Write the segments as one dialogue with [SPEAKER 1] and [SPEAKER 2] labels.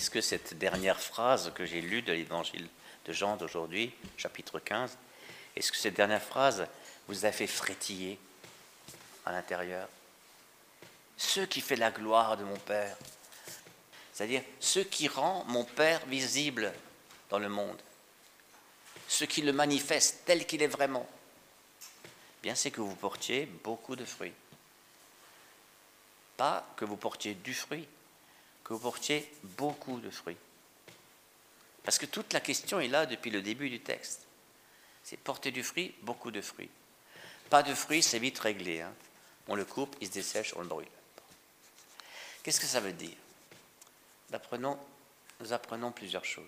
[SPEAKER 1] est-ce que cette dernière phrase que j'ai lue de l'évangile de Jean d'aujourd'hui, chapitre 15, est-ce que cette dernière phrase vous a fait frétiller à l'intérieur? Ce qui fait la gloire de mon Père, c'est-à-dire ce qui rend mon Père visible dans le monde, ce qui le manifeste tel qu'il est vraiment, bien c'est que vous portiez beaucoup de fruits. Pas que vous portiez du fruit, que vous portiez beaucoup de fruits. Parce que toute la question est là depuis le début du texte. C'est porter du fruit, beaucoup de fruits. Pas de fruits, c'est vite réglé. Hein. On le coupe, il se dessèche, on le brûle. Qu'est-ce que ça veut dire? Nous apprenons plusieurs choses.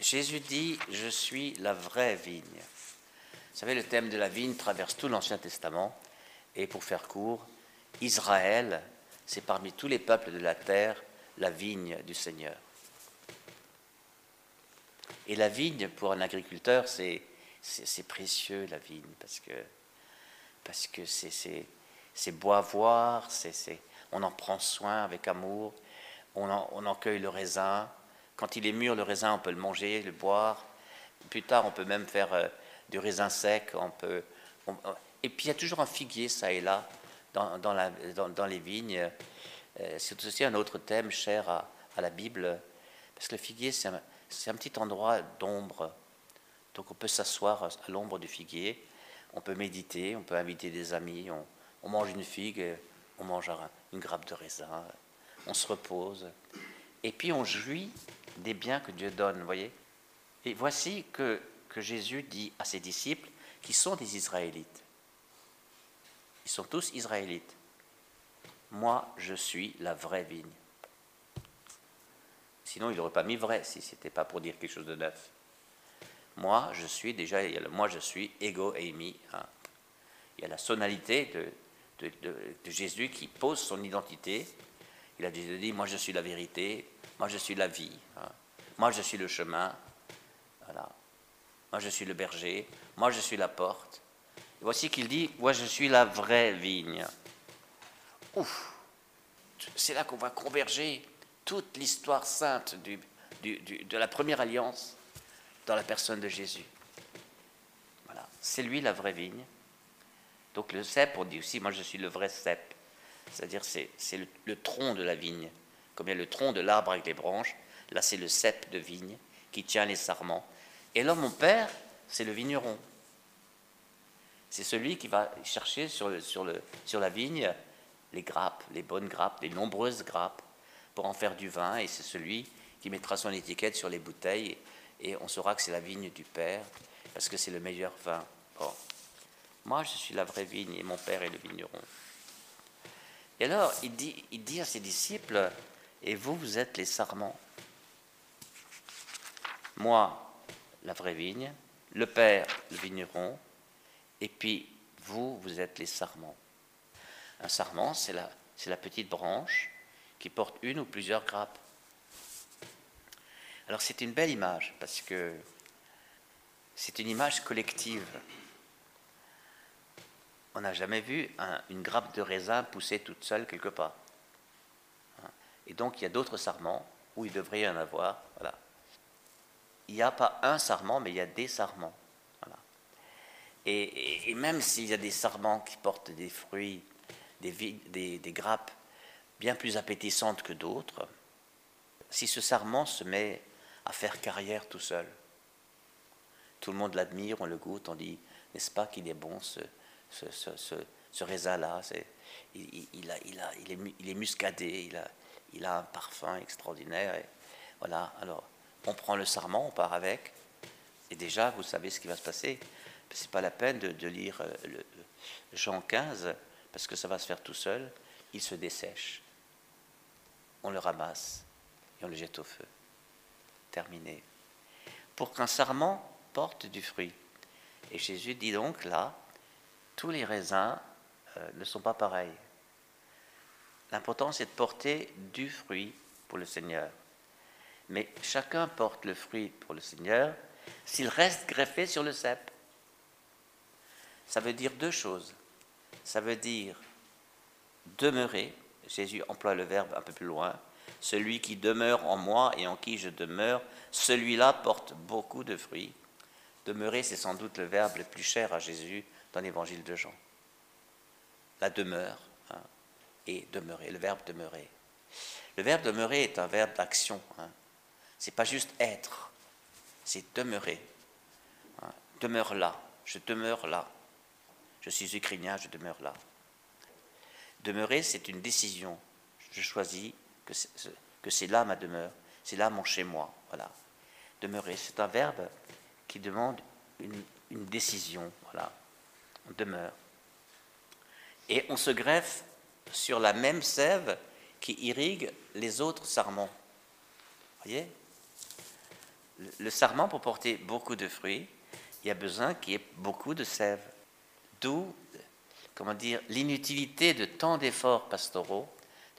[SPEAKER 1] Jésus dit, je suis la vraie vigne. Vous savez, le thème de la vigne traverse tout l'Ancien Testament. Et pour faire court, Israël, c'est parmi tous les peuples de la terre la vigne du Seigneur. Et la vigne, pour un agriculteur, c'est, précieux, la vigne, parce que, parce que c'est, beau à voir, on en prend soin avec amour, on en, on cueille le raisin. Quand il est mûr, le raisin, on peut le manger, le boire. Plus tard, on peut même faire euh, du raisin sec. On peut, et puis, il y a toujours un figuier, ça et là, dans, les vignes. Euh, c'est aussi un autre thème cher à, la Bible, parce que le figuier, c'est un, c'est un petit endroit d'ombre. Donc on peut s'asseoir à l'ombre du figuier, on peut méditer, on peut inviter des amis, on, mange une figue, on mange une grappe de raisin, on se repose. Et puis on jouit des biens que Dieu donne, voyez. Et voici que, que Jésus dit à ses disciples, qui sont des Israélites. Ils sont tous Israélites. Moi, je suis la vraie vigne. Sinon, il n'aurait pas mis vrai si ce n'était pas pour dire quelque chose de neuf. Moi, je suis déjà, il y a le moi, je suis, ego, eimi. Hein. Il y a la sonalité de, de, Jésus qui pose son identité. Il a dit, moi, je suis la vérité, moi, je suis la vie, hein. moi, je suis le chemin, voilà. Moi, je suis le berger, moi, je suis la porte. Voici qu'il dit, moi, je suis la vraie vigne. Ouf, c'est là qu'on va converger toute l'histoire sainte de la première alliance dans la personne de Jésus. Voilà, c'est lui la vraie vigne. Donc le cep, on dit aussi, moi je suis le vrai cep. C'est-à-dire c'est, le, tronc de la vigne. Comme il y a le tronc de l'arbre avec les branches, là c'est le cep de vigne qui tient les sarments. Et là mon père, c'est le vigneron. C'est celui qui va chercher sur, la vigne les grappes, les bonnes grappes, les nombreuses grappes, pour en faire du vin, et c'est celui qui mettra son étiquette sur les bouteilles, et on saura que c'est la vigne du Père, parce que c'est le meilleur vin. moi, je suis la vraie vigne, et mon Père est le vigneron. Et alors, il dit, il dit à ses disciples, et vous, vous êtes les sarments. Moi, la vraie vigne, le Père, le vigneron, et puis vous, vous êtes les sarments. Un sarment, c'est la, petite branche qui portent une ou plusieurs grappes. Alors c'est une belle image parce que c'est une image collective. On n'a jamais vu une grappe de raisin pousser toute seule quelque part. Et donc il y a d'autres sarments où il devrait y en avoir. Voilà. Il n'y a pas un sarment, mais il y a des sarments. Et, même s'il y a des sarments qui portent des fruits, des, des, des grappes bien plus appétissante que d'autres, si ce sarment se met à faire carrière tout seul. Tout le monde l'admire, on le goûte, on dit, n'est-ce pas qu'il est bon ce, raisin-là il, est, muscadé, il a, un parfum extraordinaire. Voilà, alors on prend le sarment, on part avec, et déjà, vous savez ce qui va se passer. Ce n'est pas la peine de, lire euh, Jean 15, parce que ça va se faire tout seul, il se dessèche on le ramasse et on le jette au feu. Terminé. Pour qu'un sarment porte du fruit. Et Jésus dit donc là, tous les raisins euh, ne sont pas pareils. L'important c'est de porter du fruit pour le Seigneur. Mais chacun porte le fruit pour le Seigneur s'il reste greffé sur le cep. Ça veut dire deux choses. Ça veut dire demeurer Jésus emploie le verbe un peu plus loin, Celui qui demeure en moi et en qui je demeure, celui-là porte beaucoup de fruits. Demeurer, c'est sans doute le verbe le plus cher à Jésus dans l'évangile de Jean. La demeure hein, et demeurer, le verbe demeurer. Le verbe demeurer est un verbe d'action. Hein. Ce n'est pas juste être, c'est demeurer. Hein. Demeure là, je demeure là. Je suis ukrainien, je demeure là. Demeurer, c'est une décision. Je choisis que c'est là ma demeure, c'est là mon chez-moi. Voilà. Demeurer, c'est un verbe qui demande une, décision. Voilà. On demeure. Et on se greffe sur la même sève qui irrigue les autres sarments. Voyez? Le sarment, pour porter beaucoup de fruits, il y a besoin qu'il y ait beaucoup de sève. D'où, comment dire, l'inutilité de tant d'efforts pastoraux,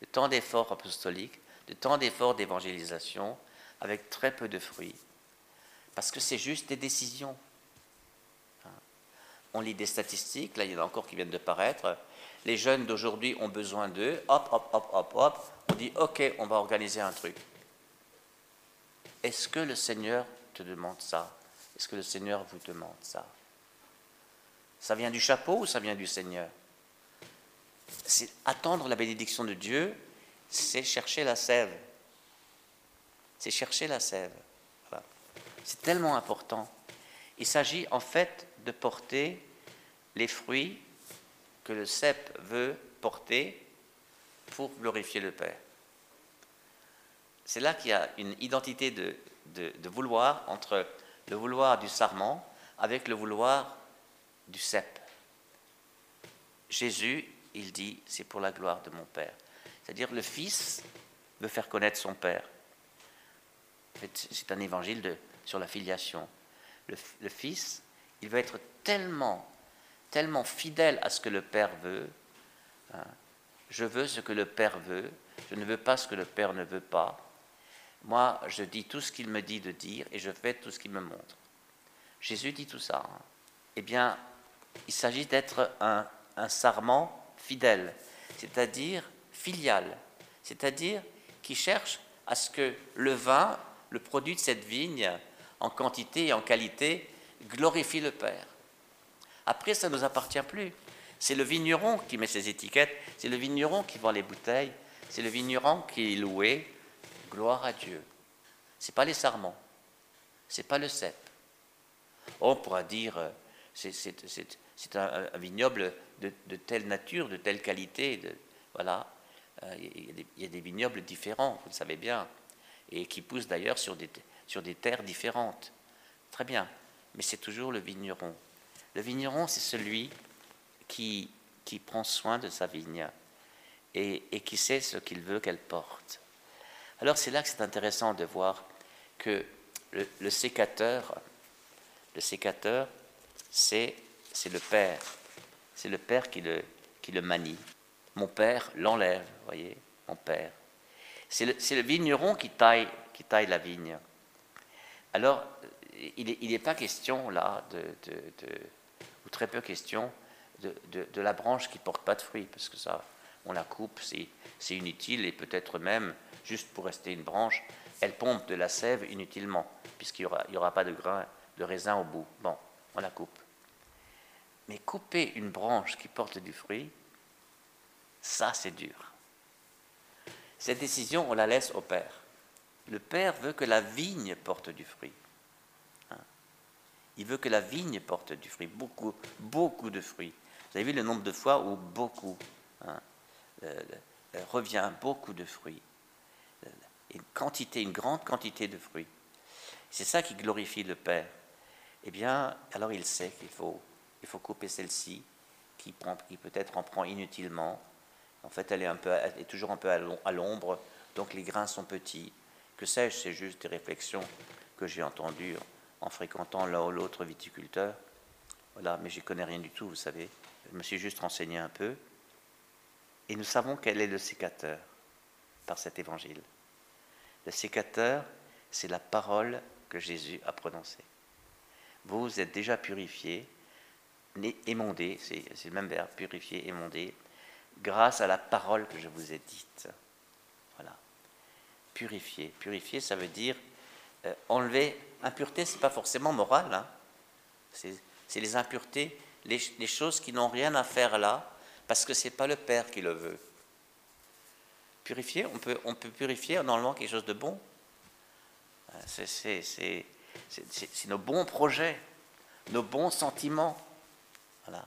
[SPEAKER 1] de tant d'efforts apostoliques, de tant d'efforts d'évangélisation avec très peu de fruits. Parce que c'est juste des décisions. Hein. On lit des statistiques, là il y en a encore qui viennent de paraître les jeunes d'aujourd'hui ont besoin d'eux, hop, hop, hop, hop, hop, on dit, ok, on va organiser un truc. Est-ce que le Seigneur te demande ça? Est-ce que le Seigneur vous demande ça? Ça vient du chapeau ou ça vient du Seigneur? C'est attendre la bénédiction de Dieu, c'est chercher la sève. C'est chercher la sève. C'est tellement important. Il s'agit en fait de porter les fruits que le cep veut porter pour glorifier le Père. C'est là qu'il y a une identité de, de, vouloir entre le vouloir du sarment avec le vouloir du cep. Jésus, il dit, c'est pour la gloire de mon Père. C'est-à-dire le Fils veut faire connaître son Père. c'est un évangile sur la filiation. Le, le Fils, il veut être tellement tellement fidèle à ce que le Père veut. Hein. Je veux ce que le Père veut, je ne veux pas ce que le Père ne veut pas. Moi, je dis tout ce qu'il me dit de dire et je fais tout ce qu'il me montre. Jésus dit tout ça. Hein. Eh bien, il s'agit d'être un, sarment fidèle, c'est-à-dire filial, c'est-à-dire qui cherche à ce que le vin, le produit de cette vigne, en quantité et en qualité, glorifie le Père. Après, ça ne nous appartient plus. C'est le vigneron qui met ses étiquettes, c'est le vigneron qui vend les bouteilles, c'est le vigneron qui est loué. Gloire à Dieu. Ce n'est pas les sarments, ce n'est pas le cep. On pourra dire, euh, c'est un, vignoble de, telle nature, de telle qualité. Voilà. Euh, il y, a des, vignobles différents, vous le savez bien, et qui poussent d'ailleurs sur des, terres différentes. Très bien, mais c'est toujours le vigneron. Le vigneron, c'est celui qui prend soin de sa vigne et, qui sait ce qu'il veut qu'elle porte. Alors c'est là que c'est intéressant de voir que le, sécateur, le sécateur, c'est, c'est le Père. C'est le Père qui le, qui le manie. Mon Père l'enlève, voyez, mon Père. C'est le, vigneron qui taille, qui taille la vigne. Alors, il n'est pas question là de, ou très peu question de, de, la branche qui porte pas de fruits, parce que ça, on la coupe, c'est inutile, et peut-être même, juste pour rester une branche, elle pompe de la sève inutilement, puisqu'il n'y aura, aura pas de grain de raisin au bout. Bon, on la coupe. Mais couper une branche qui porte du fruit, ça c'est dur. Cette décision, on la laisse au Père. Le Père veut que la vigne porte du fruit. Il veut que la vigne porte du fruit, beaucoup, beaucoup de fruits. Vous avez vu le nombre de fois où beaucoup hein, euh, euh, revient, beaucoup de fruits. Euh, une quantité, une grande quantité de fruits. C'est ça qui glorifie le Père. Eh bien, alors il sait qu'il faut, il faut couper celle-ci, qui, peut-être en prend inutilement. En fait, elle est, un peu, toujours un peu à l'ombre, donc les grains sont petits. Que sais-je, c'est juste des réflexions que j'ai entendues en fréquentant l'un ou l'autre viticulteur. Voilà, mais j'y connais rien du tout, vous savez. Je me suis juste renseigné un peu. Et nous savons quel est le sécateur par cet évangile. Le sécateur, c'est la parole que Jésus a prononcée. Vous êtes déjà purifiés, émondés, c'est le même verbe, purifié, émondé, grâce à la parole que je vous ai dite. Voilà. Purifier. Purifier, ça veut dire euh, enlever. Impureté, c'est pas forcément moral. Hein. C'est les impuretés, les, les choses qui n'ont rien à faire là, parce que c'est pas le Père qui le veut. Purifier, on peut, on peut purifier en enlevant quelque chose de bon. Euh, c'est nos bons projets, nos bons sentiments, voilà.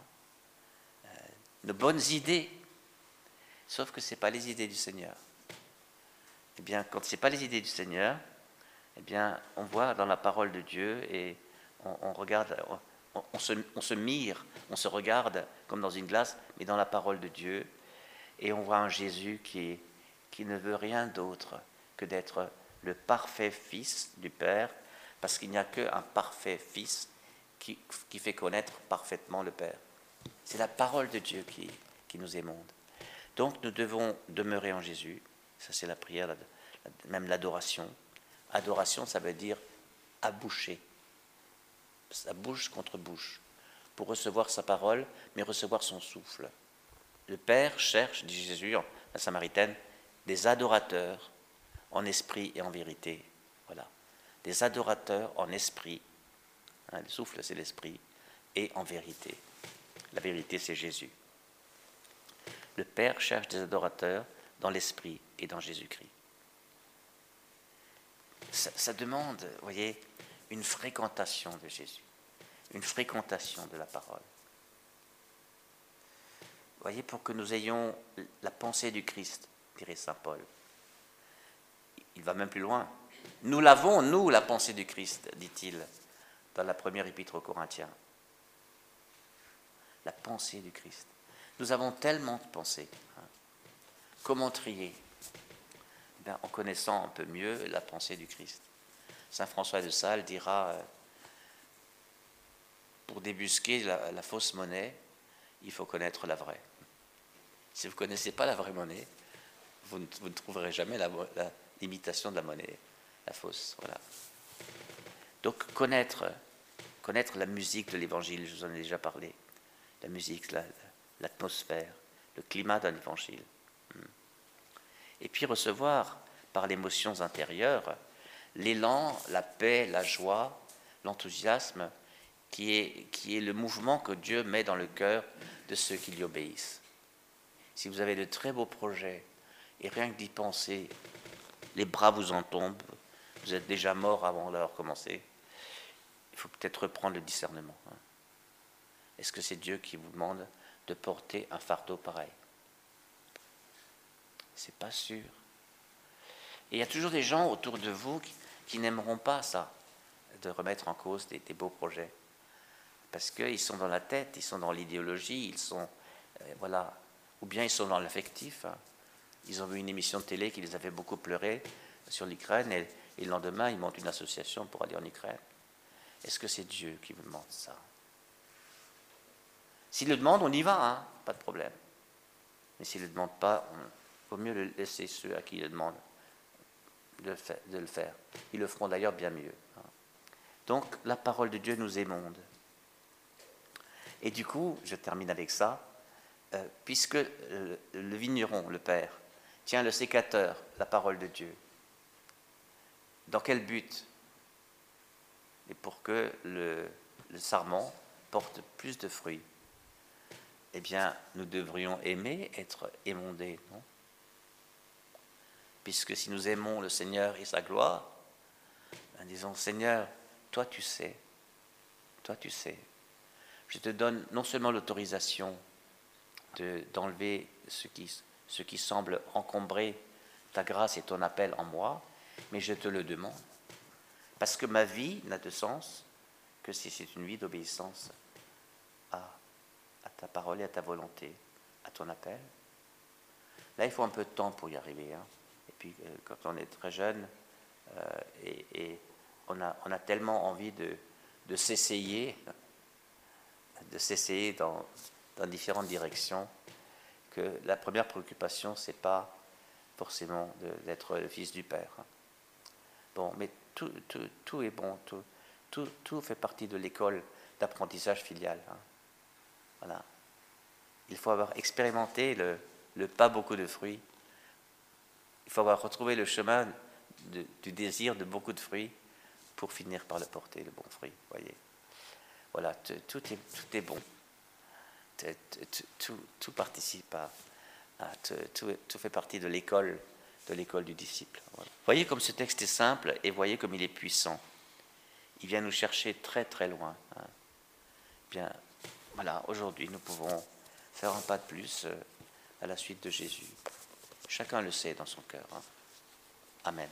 [SPEAKER 1] Euh, nos bonnes idées. Sauf que ce n'est pas les idées du Seigneur. Eh bien, quand ce n'est pas les idées du Seigneur, eh bien, on voit dans la parole de Dieu et on, regarde, on, se, on, se, mire, on se regarde comme dans une glace, mais dans la parole de Dieu, et on voit un Jésus qui, qui ne veut rien d'autre que d'être le parfait Fils du Père, parce qu'il n'y a qu'un parfait Fils qui, fait connaître parfaitement le Père. C'est la parole de Dieu qui, qui nous émonde. Donc nous devons demeurer en Jésus, ça c'est la prière, même l'adoration. Adoration, ça veut dire aboucher. Ça bouche contre bouche. Pour recevoir sa parole, mais recevoir son souffle. Le Père cherche, dit Jésus, la Samaritaine, des adorateurs en esprit et en vérité. Voilà. Des adorateurs en esprit. Hein, le souffle, c'est l'esprit. Et en vérité. La vérité, c'est Jésus. Le Père cherche des adorateurs dans l'esprit et dans Jésus-Christ ça, demande, vous voyez, une fréquentation de Jésus, une fréquentation de la parole. Vous voyez, pour que nous ayons la pensée du Christ, dirait Saint Paul. Il va même plus loin. Nous l'avons, nous, la pensée du Christ, dit-il dans la première épître aux Corinthiens. La pensée du Christ. Nous avons tellement de pensées. Hein. Comment trier? Ben, en connaissant un peu mieux la pensée du Christ. Saint François de Sales dira, euh, pour débusquer la, fausse monnaie, il faut connaître la vraie. Si vous ne connaissez pas la vraie monnaie, vous ne, trouverez jamais l'imitation de la monnaie, la fausse. Voilà. Donc connaître, la musique de l'Évangile, je vous en ai déjà parlé, la musique, l'atmosphère, le climat d'un Évangile. Et puis recevoir par les émotions intérieures l'élan, la paix, la joie, l'enthousiasme qui est, qui est le mouvement que Dieu met dans le cœur de ceux qui lui obéissent. Si vous avez de très beaux projets et rien que d'y penser, les bras vous en tombent, vous êtes déjà mort avant d'avoir commencé, il faut peut-être reprendre le discernement. Hein. Est-ce que c'est Dieu qui vous demande de porter un fardeau pareil? C'est pas sûr. Et il y a toujours des gens autour de vous qui, n'aimeront pas ça, de remettre en cause des, beaux projets. Parce qu'ils sont dans la tête, ils sont dans l'idéologie, ils sont. Euh, voilà. Ou bien ils sont dans l'affectif. Hein. Ils ont vu une émission de télé qui les avait beaucoup pleuré sur l'Ukraine et, le lendemain ils montent une association pour aller en Ukraine. Est-ce que c'est Dieu qui vous demande ça? S'il le demande, on y va, hein, pas de problème. Mais s'il ne le demande pas, on, vaut mieux le laisser ceux à qui il demande de, le faire. Ils le feront d'ailleurs bien mieux. Hein. Donc la parole de Dieu nous émonde. Et du coup, je termine avec ça, euh, puisque le, vigneron, le Père, tient le sécateur, la parole de Dieu, dans quel but Et pour que le, sarment porte plus de fruits. Eh bien, nous devrions aimer être émondés, non? Puisque si nous aimons le Seigneur et sa gloire, ben disons, Seigneur, toi tu sais, toi tu sais, je te donne non seulement l'autorisation d'enlever ce qui semble encombrer ta grâce et ton appel en moi, mais je te le demande. Parce que ma vie n'a de sens que si c'est une vie d'obéissance à, ta parole et à ta volonté, à ton appel. Là, il faut un peu de temps pour y arriver. Hein puis euh, quand on est très jeune, euh, et, on, a, tellement envie de, s'essayer, de s'essayer dans, différentes directions, que la première préoccupation, c'est pas forcément d'être le fils du Père. Bon, mais tout, tout, tout est bon, tout, tout, tout, fait partie de l'école d'apprentissage filial. Hein. Voilà. Il faut avoir expérimenté le, le pas beaucoup de fruits il faut avoir retrouvé le chemin du désir de beaucoup de fruits pour finir par le porter, le bon fruit. Voyez. Voilà, tout est, tout est bon. Tout, participe à, tout, fait partie de l'école, l'école du disciple. Voyez comme ce texte est simple et voyez comme il est puissant. Il vient nous chercher très très loin. Hein. Bien, voilà, aujourd'hui nous pouvons faire un pas de plus euh, à la suite de Jésus. Chacun le sait dans son cœur. Hein. Amen.